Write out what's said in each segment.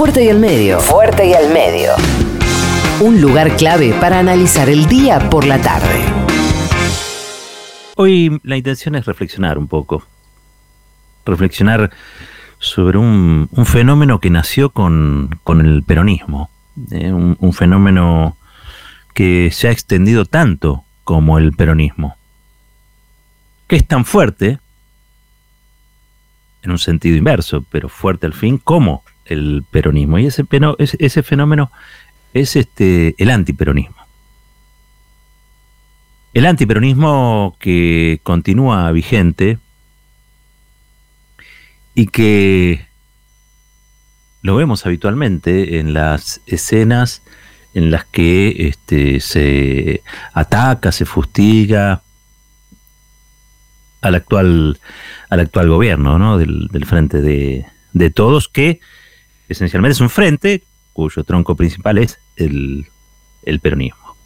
Fuerte y al medio. Fuerte y al medio. Un lugar clave para analizar el día por la tarde. Hoy la intención es reflexionar un poco. Reflexionar sobre un, fenómeno que nació con, el peronismo. ¿eh? un fenómeno que se ha extendido tanto como el peronismo. Que es tan fuerte en un sentido inverso, pero fuerte al fin, como el peronismo. Y ese, ese fenómeno es este, el antiperonismo. El antiperonismo que continúa vigente y que lo vemos habitualmente en las escenas en las que este, se ataca, se fustiga, al actual, al actual gobierno ¿no? del, Frente de, de, Todos, que esencialmente es un frente cuyo tronco principal es el, el peronismo.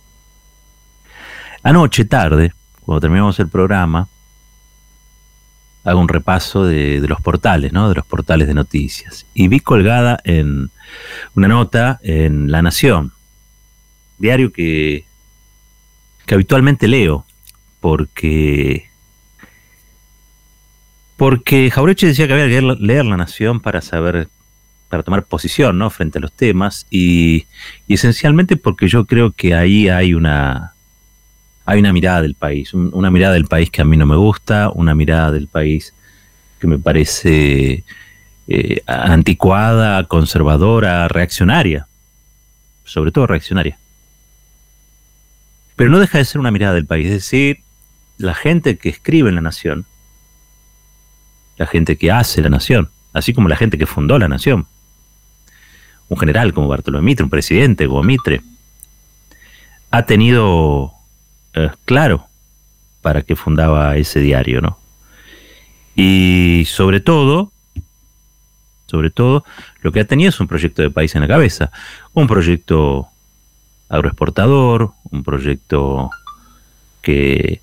Anoche tarde, cuando terminamos el programa, hago un repaso de, de, los portales, ¿no? De los portales de noticias. Y vi colgada en una nota en La Nación, diario que, que habitualmente leo, porque porque Jaureche decía que había que leer La Nación para saber, para tomar posición, ¿no? Frente a los temas y, esencialmente porque yo creo que ahí hay una, hay una mirada del país, una mirada del país que a mí no me gusta, una mirada del país que me parece eh, anticuada, conservadora, reaccionaria, sobre todo reaccionaria. Pero no deja de ser una mirada del país, es decir, la gente que escribe en La Nación, la gente que hace la nación, así como la gente que fundó la nación. Un general como Bartolomé Mitre, un presidente como Mitre, ha tenido eh, claro para qué fundaba ese diario, ¿no? Y sobre todo, sobre todo, lo que ha tenido es un proyecto de país en la cabeza, un proyecto agroexportador, un proyecto que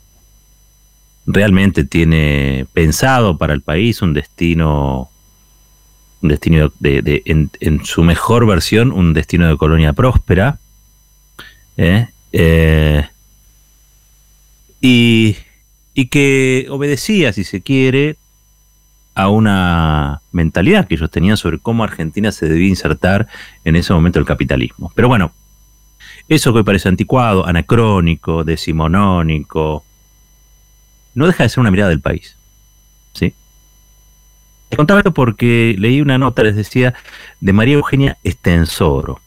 realmente tiene pensado para el país un destino, un destino de, en, su mejor versión, un destino de colonia próspera. ¿eh? Eh, y, y que obedecía, si se quiere, a una mentalidad que ellos tenían sobre cómo Argentina se debía insertar en ese momento el capitalismo. Pero bueno, eso que hoy parece anticuado, anacrónico, decimonónico, no deja de ser una mirada del país. Te contaba porque leí una nota, les decía, de María Eugenia Estensoro.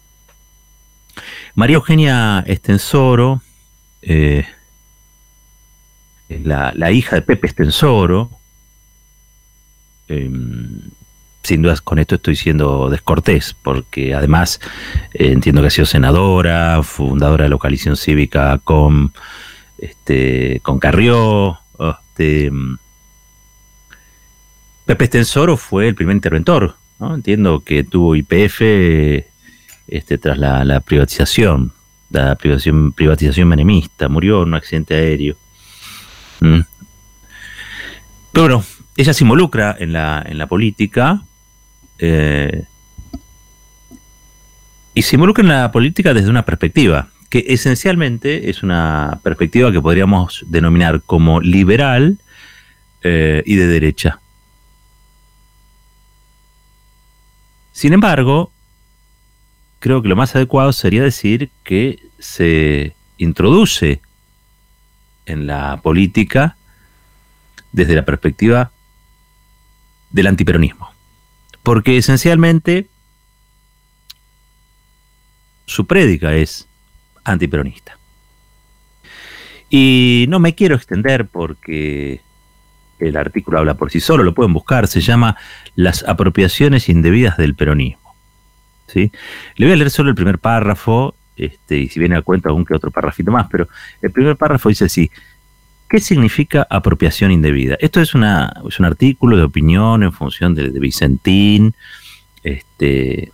María Eugenia Estensoro, eh, la, hija de Pepe Estensoro, em, sin dudas con esto estoy siendo descortés, porque además eh, entiendo que ha sido senadora, fundadora de la coalición cívica con, este, con Carrió, este, Pepe Estensoro fue el primer interventor, Entiendo que tuvo IPF este, tras la, privatización, la privatización, privatización menemista, murió en un accidente aéreo. Mm. Pero bueno, ella se involucra en la, en la política eh, y se involucra en la política desde una perspectiva que esencialmente es una perspectiva que podríamos denominar como liberal eh, y de derecha. Sin embargo, creo que lo más adecuado sería decir que se introduce en la política desde la perspectiva del antiperonismo. Porque esencialmente su prédica es antiperonista. Y no me quiero extender porque el artículo habla por sí solo, lo pueden buscar, se llama Las apropiaciones indebidas del peronismo. ¿sí? Le voy a leer solo el primer párrafo, este, y si viene a cuenta algún que otro párrafito más, pero el primer párrafo dice así, ¿qué significa apropiación indebida? Esto es, una, es un artículo de opinión en función de, de Vicentín, este,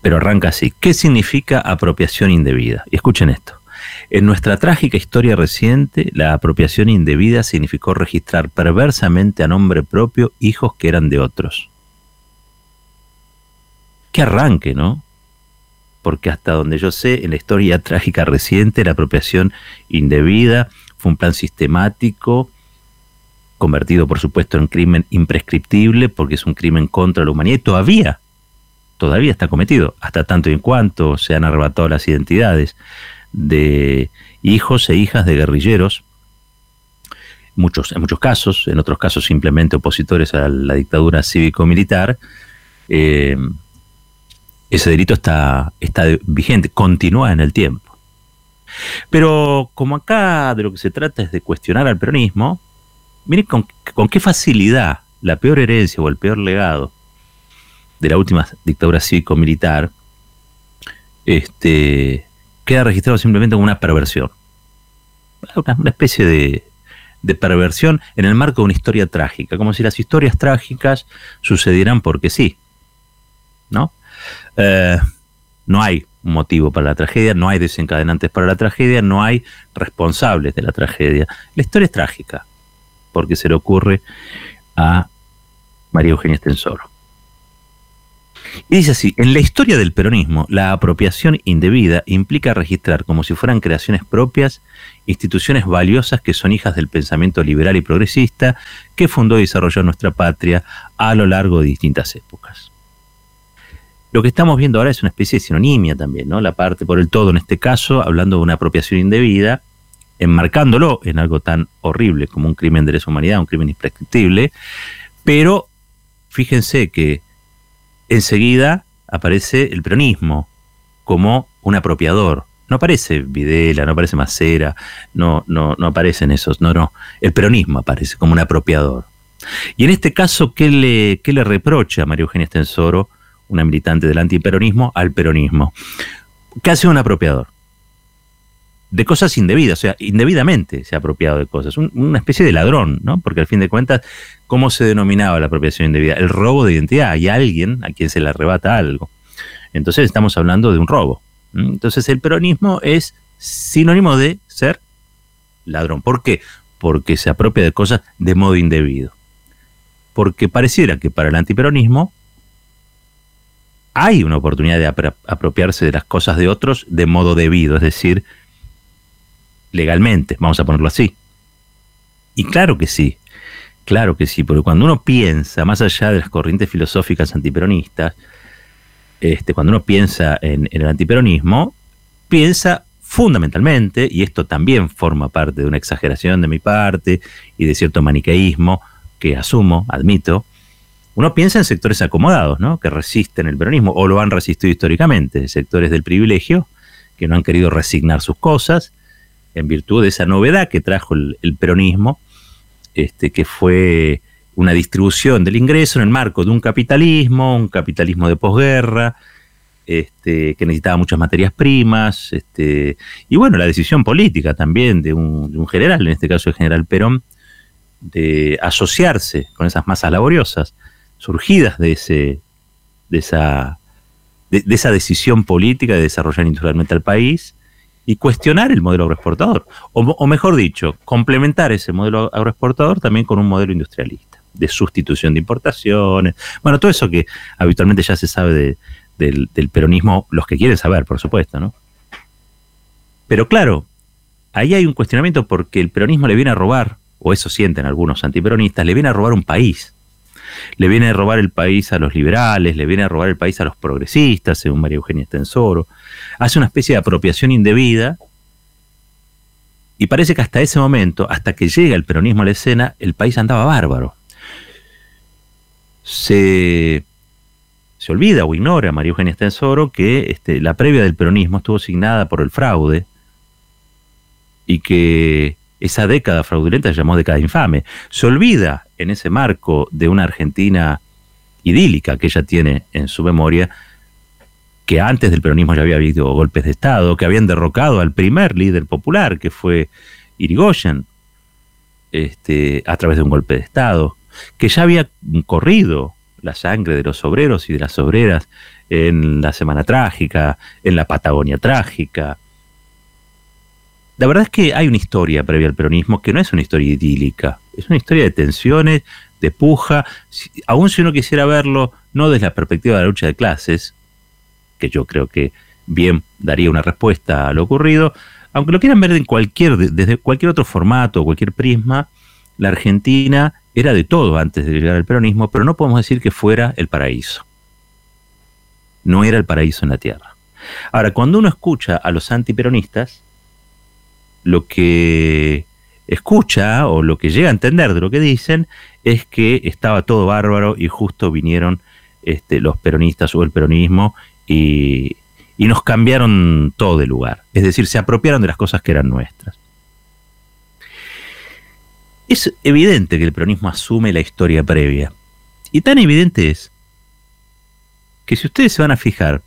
pero arranca así. ¿Qué significa apropiación indebida? Y escuchen esto. En nuestra trágica historia reciente, la apropiación indebida significó registrar perversamente a nombre propio hijos que eran de otros. ¿Qué arranque, ¿no? Porque hasta donde yo sé, en la historia trágica reciente, la apropiación indebida fue un plan sistemático, convertido por supuesto en crimen imprescriptible, porque es un crimen contra la humanidad y todavía, todavía está cometido, hasta tanto y en cuanto se han arrebatado las identidades de hijos e hijas de guerrilleros, muchos, en muchos casos, en otros casos simplemente opositores a la dictadura cívico-militar, eh, ese delito está, está vigente, continúa en el tiempo. Pero como acá de lo que se trata es de cuestionar al peronismo, miren con, con qué facilidad la peor herencia o el peor legado de la última dictadura cívico-militar este, queda registrado simplemente como una perversión. Una, especie de, perversión en el marco de una historia trágica, como si las historias trágicas sucedieran porque sí. ¿No? Eh, no hay motivo para la tragedia, no hay desencadenantes para la tragedia, no hay responsables de la tragedia. La historia es trágica, porque se le ocurre a María Eugenia Estensoro. Y dice así, en la historia del peronismo, la apropiación indebida implica registrar como si fueran creaciones propias instituciones valiosas que son hijas del pensamiento liberal y progresista que fundó y desarrolló nuestra patria a lo largo de distintas épocas. Lo que estamos viendo ahora es una especie de sinonimia también, ¿no? La parte por el todo, en este caso, hablando de una apropiación indebida, enmarcándolo en algo tan horrible como un crimen de lesa humanidad, un crimen imprescriptible, pero fíjense que enseguida aparece el peronismo como un apropiador. No aparece Videla, no aparece Macera, no, no, no aparecen esos, no, no. El peronismo aparece como un apropiador. Y en este caso, ¿qué le, qué le reprocha a María Eugenia Estensoro, una militante del antiperonismo, al peronismo? ¿Qué hace un apropiador? De cosas indebidas, o sea, indebidamente se ha apropiado de cosas, una especie de ladrón, ¿no? Porque al fin de cuentas, ¿cómo se denominaba la apropiación indebida? El robo de identidad, hay alguien a quien se le arrebata algo. Entonces estamos hablando de un robo. Entonces el peronismo es sinónimo de ser ladrón. ¿Por qué? Porque se apropia de cosas de modo indebido. Porque pareciera que para el antiperonismo hay una oportunidad de apropiarse de las cosas de otros de modo debido, es decir, legalmente, vamos a ponerlo así. Y claro que sí, claro que sí, porque cuando uno piensa, más allá de las corrientes filosóficas antiperonistas, este, cuando uno piensa en, el antiperonismo, piensa fundamentalmente, y esto también forma parte de una exageración de mi parte y de cierto maniqueísmo que asumo, admito, uno piensa en sectores acomodados, ¿no? que resisten el peronismo o lo han resistido históricamente, sectores del privilegio, que no han querido resignar sus cosas en virtud de esa novedad que trajo el, peronismo, este, que fue una distribución del ingreso en el marco de un capitalismo, un capitalismo de posguerra, este, que necesitaba muchas materias primas, este, y bueno, la decisión política también de un, general, en este caso el general Perón, de asociarse con esas masas laboriosas surgidas de, ese, de, esa, de esa decisión política de desarrollar industrialmente al país, y cuestionar el modelo agroexportador. O, mejor dicho, complementar ese modelo agroexportador también con un modelo industrialista, de sustitución de importaciones. Bueno, todo eso que habitualmente ya se sabe del, del, peronismo, los que quieren saber, por supuesto, ¿no? Pero claro, ahí hay un cuestionamiento porque el peronismo le viene a robar, o eso sienten algunos antiperonistas, le viene a robar un país le viene a robar el país a los liberales, le viene a robar el país a los progresistas, según María Eugenia Estensoro, hace una especie de apropiación indebida y parece que hasta ese momento, hasta que llega el peronismo a la escena, el país andaba bárbaro. Se, se olvida o ignora María Eugenia Estensoro que este, la previa del peronismo estuvo signada por el fraude y que esa década fraudulenta se llamó década infame. Se olvida en ese marco de una Argentina idílica que ella tiene en su memoria, que antes del peronismo ya había habido golpes de Estado, que habían derrocado al primer líder popular, que fue Irigoyen, este, a través de un golpe de Estado, que ya había corrido la sangre de los obreros y de las obreras en la Semana Trágica, en la Patagonia Trágica, la verdad es que hay una historia previa al peronismo que no es una historia idílica, es una historia de tensiones, de puja, aun si uno quisiera verlo no desde la perspectiva de la lucha de clases, que yo creo que bien daría una respuesta a lo ocurrido, aunque lo quieran ver en cualquier, desde cualquier otro formato, cualquier prisma, la Argentina era de todo antes de llegar al peronismo, pero no podemos decir que fuera el paraíso. No era el paraíso en la tierra. Ahora, cuando uno escucha a los antiperonistas, lo que escucha o lo que llega a entender de lo que dicen es que estaba todo bárbaro y justo vinieron este, los peronistas o el peronismo y, y nos cambiaron todo de lugar. Es decir, se apropiaron de las cosas que eran nuestras. Es evidente que el peronismo asume la historia previa. Y tan evidente es que si ustedes se van a fijar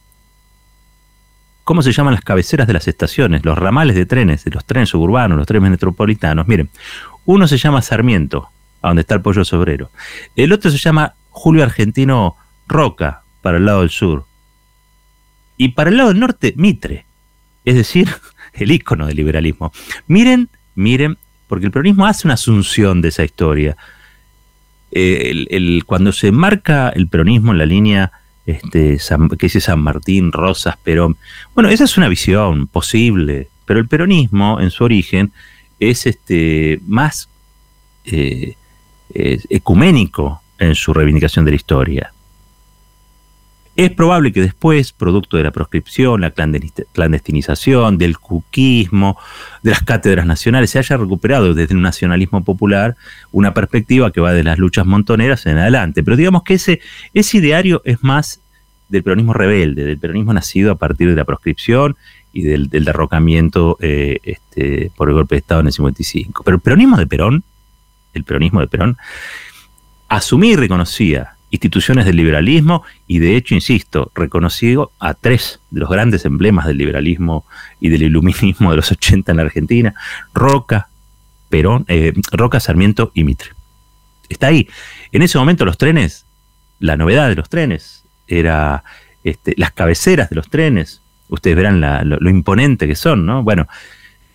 cómo se llaman las cabeceras de las estaciones, los ramales de trenes, de los trenes suburbanos, los trenes metropolitanos, miren, uno se llama Sarmiento, a donde está el pollo sobrero. El otro se llama Julio Argentino Roca, para el lado del sur. Y para el lado del norte, Mitre. Es decir, el ícono del liberalismo. Miren, miren, porque el peronismo hace una asunción de esa historia. Eh, cuando se marca el peronismo en la línea este, que dice San Martín, Rosas, Perón, bueno, esa es una visión posible, pero el peronismo en su origen es este, más eh, ecuménico en su reivindicación de la historia. Es probable que después, producto de la proscripción, la clandestinización, del cuquismo, de las cátedras nacionales, se haya recuperado desde un nacionalismo popular una perspectiva que va de las luchas montoneras en adelante. Pero digamos que ese, ideario es más del peronismo rebelde, del peronismo nacido a partir de la proscripción y del, derrocamiento eh, este, por el golpe de Estado en el 55. Pero el peronismo de Perón, el peronismo de Perón, asumía y reconocía instituciones del liberalismo y de hecho, insisto, reconocido a tres de los grandes emblemas del liberalismo y del iluminismo de los 80 en la Argentina, Roca, Perón, eh, Roca, Sarmiento y Mitre. Está ahí. En ese momento los trenes, la novedad de los trenes era este, las cabeceras de los trenes, ustedes verán lo, imponente que son, ¿no? Bueno,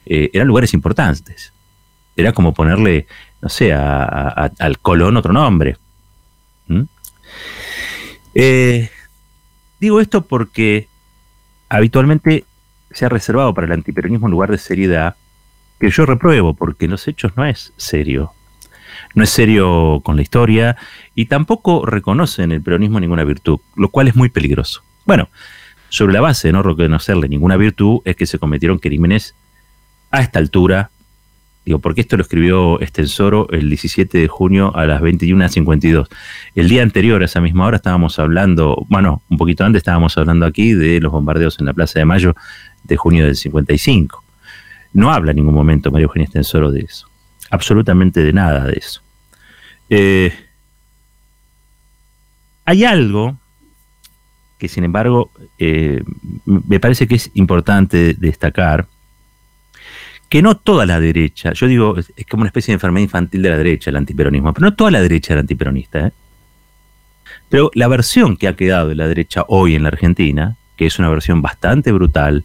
eh, eran lugares importantes. Era como ponerle, no sé, al Colón otro nombre. Eh, digo esto porque habitualmente se ha reservado para el antiperonismo un lugar de seriedad que yo repruebo, porque los hechos no es serio. No es serio con la historia y tampoco reconoce en el peronismo ninguna virtud, lo cual es muy peligroso. Bueno, sobre la base de no reconocerle ninguna virtud es que se cometieron crímenes a esta altura Digo, porque esto lo escribió Estensoro el 17 de junio a las 21.52. El día anterior, a esa misma hora, estábamos hablando, bueno, un poquito antes estábamos hablando aquí de los bombardeos en la Plaza de Mayo de junio del 55. No habla en ningún momento María Eugenia Estensoro de eso. Absolutamente de nada de eso. Eh, hay algo que, sin embargo, eh, me parece que es importante destacar, que no toda la derecha, yo digo, es como una especie de enfermedad infantil de la derecha el antiperonismo, pero no toda la derecha era antiperonista. ¿eh? Pero la versión que ha quedado de la derecha hoy en la Argentina, que es una versión bastante brutal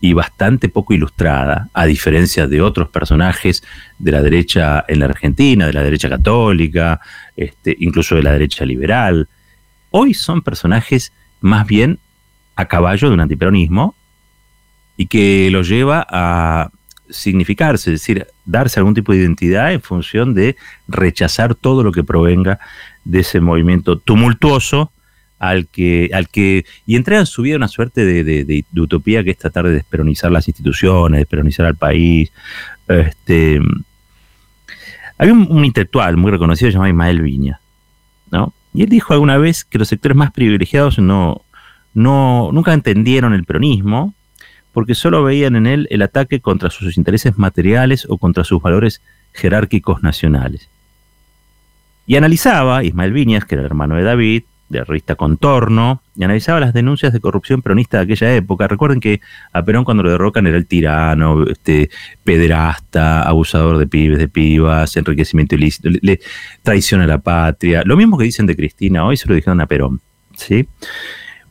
y bastante poco ilustrada, a diferencia de otros personajes de la derecha en la Argentina, de la derecha católica, este, incluso de la derecha liberal, hoy son personajes más bien a caballo de un antiperonismo y que lo lleva a significarse, es decir, darse algún tipo de identidad en función de rechazar todo lo que provenga de ese movimiento tumultuoso al que, al que y entrega en su vida una suerte de, utopía que es tratar de desperonizar las instituciones, desperonizar al país. Este, hay un, intelectual muy reconocido llamado Ismael Viña, ¿no? Y él dijo alguna vez que los sectores más privilegiados no, no, nunca entendieron el peronismo, porque solo veían en él el ataque contra sus intereses materiales o contra sus valores jerárquicos nacionales. Y analizaba, Ismael Viñas, que era el hermano de David, de la revista Contorno, y analizaba las denuncias de corrupción peronista de aquella época. Recuerden que a Perón cuando lo derrocan era el tirano, este, pederasta, abusador de pibes, de pibas, enriquecimiento ilícito, le, traiciona a la patria. Lo mismo que dicen de Cristina hoy se lo dijeron a Perón. ¿sí?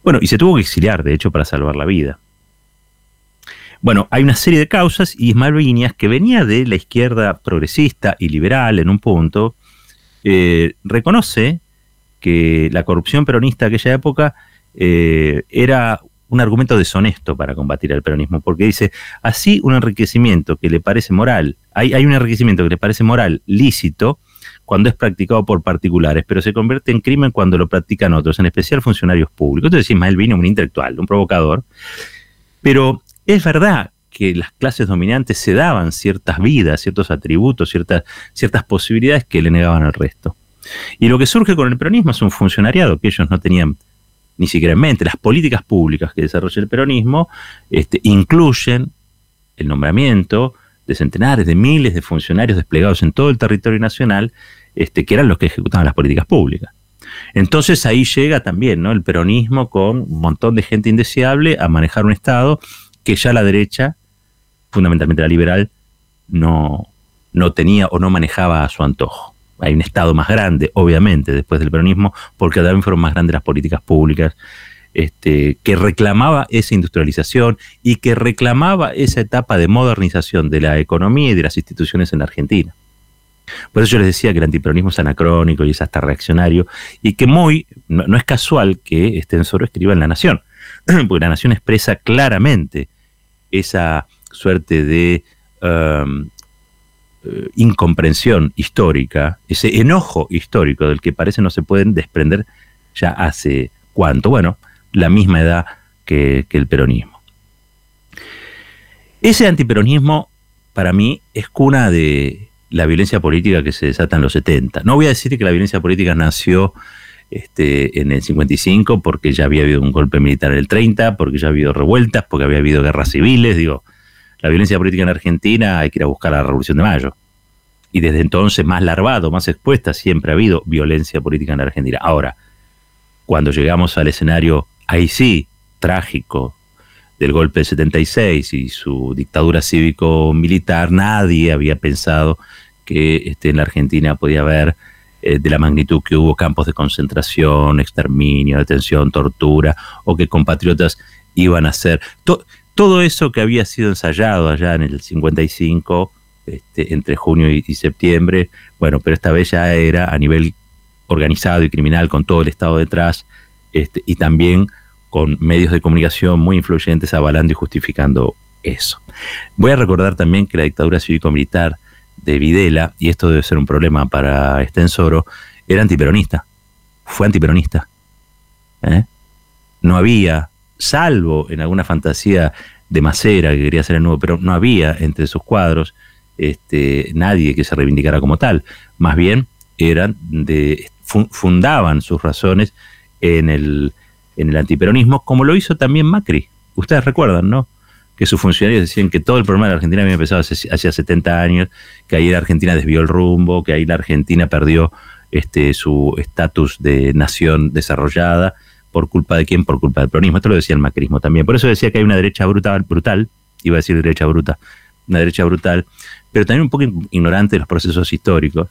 Bueno, y se tuvo que exiliar, de hecho, para salvar la vida. Bueno, hay una serie de causas y Ismael Viñas, que venía de la izquierda progresista y liberal en un punto, eh, reconoce que la corrupción peronista de aquella época eh, era un argumento deshonesto para combatir al peronismo, porque dice, así un enriquecimiento que le parece moral, hay, hay un enriquecimiento que le parece moral, lícito, cuando es practicado por particulares, pero se convierte en crimen cuando lo practican otros, en especial funcionarios públicos. Entonces Ismael vino un intelectual, un provocador, pero es verdad que las clases dominantes se daban ciertas vidas, ciertos atributos, ciertas, ciertas posibilidades que le negaban al resto. Y lo que surge con el peronismo es un funcionariado que ellos no tenían ni siquiera en mente. Las políticas públicas que desarrolla el peronismo este, incluyen el nombramiento de centenares, de miles de funcionarios desplegados en todo el territorio nacional, este, que eran los que ejecutaban las políticas públicas. Entonces ahí llega también ¿no? el peronismo con un montón de gente indeseable a manejar un Estado que ya la derecha, fundamentalmente la liberal, no, no tenía o no manejaba a su antojo hay un Estado más grande, obviamente, después del peronismo, porque también fueron más grandes las políticas públicas, este, que reclamaba esa industrialización y que reclamaba esa etapa de modernización de la economía y de las instituciones en Argentina. Por eso yo les decía que el antiperonismo es anacrónico y es hasta reaccionario, y que muy, no, es casual que Estensoro escriba en La Nación, porque La Nación expresa claramente esa suerte de um, eh, incomprensión histórica, ese enojo histórico del que parece no se pueden desprender ya hace cuánto, bueno, la misma edad que, el peronismo. Ese antiperonismo para mí es cuna de la violencia política que se desata en los 70. No voy a decir que la violencia política nació este, en el 55 porque ya había habido un golpe militar en el 30, porque ya había habido revueltas, porque había habido guerras civiles, digo, la violencia política en Argentina hay que ir a buscar la Revolución de Mayo. Y desde entonces más larvado, más expuesta, siempre ha habido violencia política en Argentina. Ahora, cuando llegamos al escenario, ahí sí, trágico, del golpe del 76 y su dictadura cívico-militar, nadie había pensado que este, en la Argentina podía haber eh, de la magnitud que hubo campos de concentración, exterminio, detención, tortura, o que compatriotas iban a ser todo eso que había sido ensayado allá en el 55, este, entre junio y, septiembre, bueno, pero esta vez ya era a nivel organizado y criminal, con todo el Estado detrás, este, y también con medios de comunicación muy influyentes avalando y justificando eso. Voy a recordar también que la dictadura cívico-militar de Videla, y esto debe ser un problema para Estensoro, era antiperonista, fue antiperonista. ¿eh? No había salvo en alguna fantasía de Macera que quería ser el nuevo, pero no había entre sus cuadros este, nadie que se reivindicara como tal. Más bien eran de, fundaban sus razones en el, en el antiperonismo, como lo hizo también Macri. Ustedes recuerdan, ¿no? Que sus funcionarios decían que todo el problema de la Argentina había empezado hace, hace 70 años, que ahí la Argentina desvió el rumbo, que ahí la Argentina perdió este, su estatus de nación desarrollada ¿Por culpa de quién? Por culpa del peronismo. Esto lo decía el macrismo también. Por eso decía que hay una derecha brutal, brutal, iba a decir derecha bruta, una derecha brutal, pero también un poco ignorante de los procesos históricos,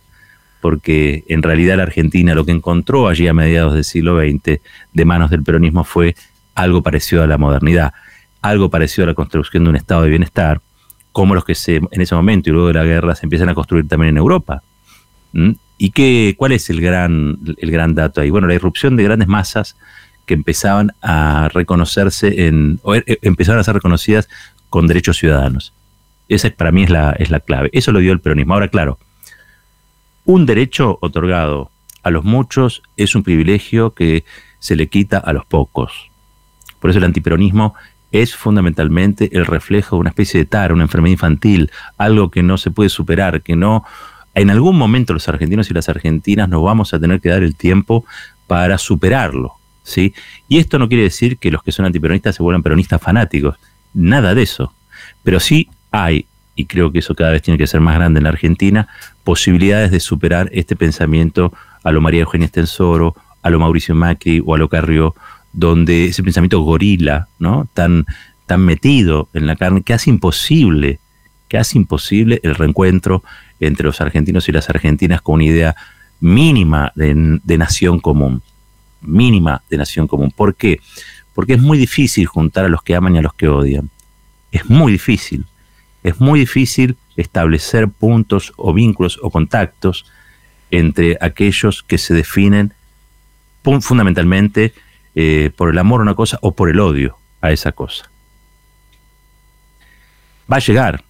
porque en realidad la Argentina lo que encontró allí a mediados del siglo XX de manos del peronismo fue algo parecido a la modernidad, algo parecido a la construcción de un estado de bienestar, como los que se, en ese momento y luego de la guerra se empiezan a construir también en Europa. ¿Mm? ¿Y qué, cuál es el gran, el gran dato ahí? Bueno, la irrupción de grandes masas que empezaban a reconocerse en, o eh, empezaron a ser reconocidas con derechos ciudadanos. Esa para mí es la, es la clave. Eso lo dio el peronismo. Ahora, claro, un derecho otorgado a los muchos es un privilegio que se le quita a los pocos. Por eso el antiperonismo es fundamentalmente el reflejo de una especie de tara, una enfermedad infantil, algo que no se puede superar, que no... En algún momento los argentinos y las argentinas nos vamos a tener que dar el tiempo para superarlo. ¿sí? Y esto no quiere decir que los que son antiperonistas se vuelvan peronistas fanáticos, nada de eso. Pero sí hay, y creo que eso cada vez tiene que ser más grande en la Argentina, posibilidades de superar este pensamiento a lo María Eugenia Estensoro, a lo Mauricio Macri o a lo Carrió, donde ese pensamiento gorila, ¿no? Tan, tan metido en la carne, que hace imposible, que hace imposible el reencuentro entre los argentinos y las argentinas con una idea mínima de nación común mínima de nación común. ¿Por qué? Porque es muy difícil juntar a los que aman y a los que odian. Es muy difícil. Es muy difícil establecer puntos o vínculos o contactos entre aquellos que se definen fundamentalmente eh, por el amor a una cosa o por el odio a esa cosa. Va a llegar,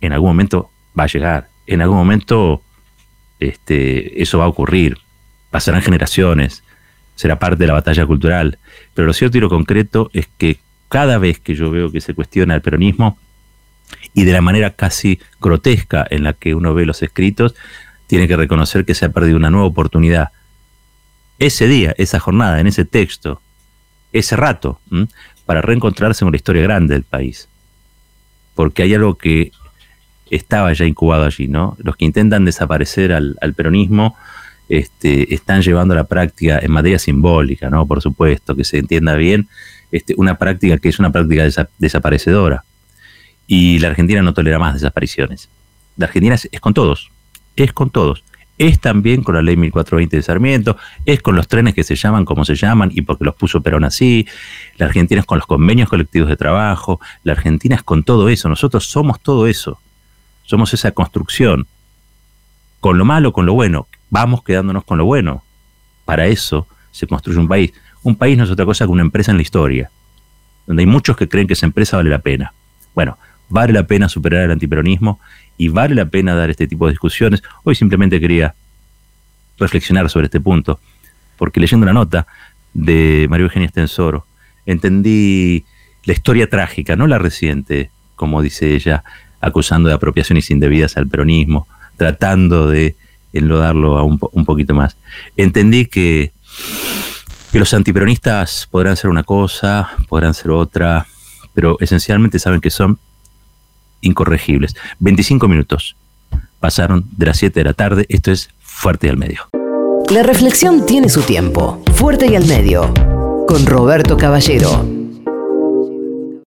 en algún momento va a llegar, en algún momento este, eso va a ocurrir, pasarán generaciones, será parte de la batalla cultural, pero lo cierto y lo concreto es que cada vez que yo veo que se cuestiona el peronismo, y de la manera casi grotesca en la que uno ve los escritos, tiene que reconocer que se ha perdido una nueva oportunidad. Ese día, esa jornada, en ese texto, ese rato, para reencontrarse con la historia grande del país. Porque hay algo que estaba ya incubado allí, ¿no? Los que intentan desaparecer al, peronismo este, están llevando a la práctica en materia simbólica, ¿no? Por supuesto, que se entienda bien, este, una práctica que es una práctica desaparecedora. Y la Argentina no tolera más desapariciones. La Argentina es, con todos, es con todos. Es también con la ley 1420 de Sarmiento, es con los trenes que se llaman como se llaman y porque los puso Perón así. La Argentina es con los convenios colectivos de trabajo. La Argentina es con todo eso. Nosotros somos todo eso. Somos esa construcción. Con lo malo, con lo bueno. Vamos quedándonos con lo bueno. Para eso se construye un país. Un país no es otra cosa que una empresa en la historia, donde hay muchos que creen que esa empresa vale la pena. Bueno, vale la pena superar el antiperonismo y vale la pena dar este tipo de discusiones. Hoy simplemente quería reflexionar sobre este punto, porque leyendo la nota de María Eugenia Estensoro, entendí la historia trágica, no la reciente, como dice ella, acusando de apropiaciones indebidas al peronismo, tratando de enlodarlo a un, un poquito más. Entendí que, que los antiperonistas podrán ser una cosa, podrán ser otra, pero esencialmente saben que son incorregibles. 25 minutos pasaron de las 7 de la tarde. Esto es Fuerte y al Medio. La reflexión tiene su tiempo. Fuerte y al Medio. Con Roberto Caballero.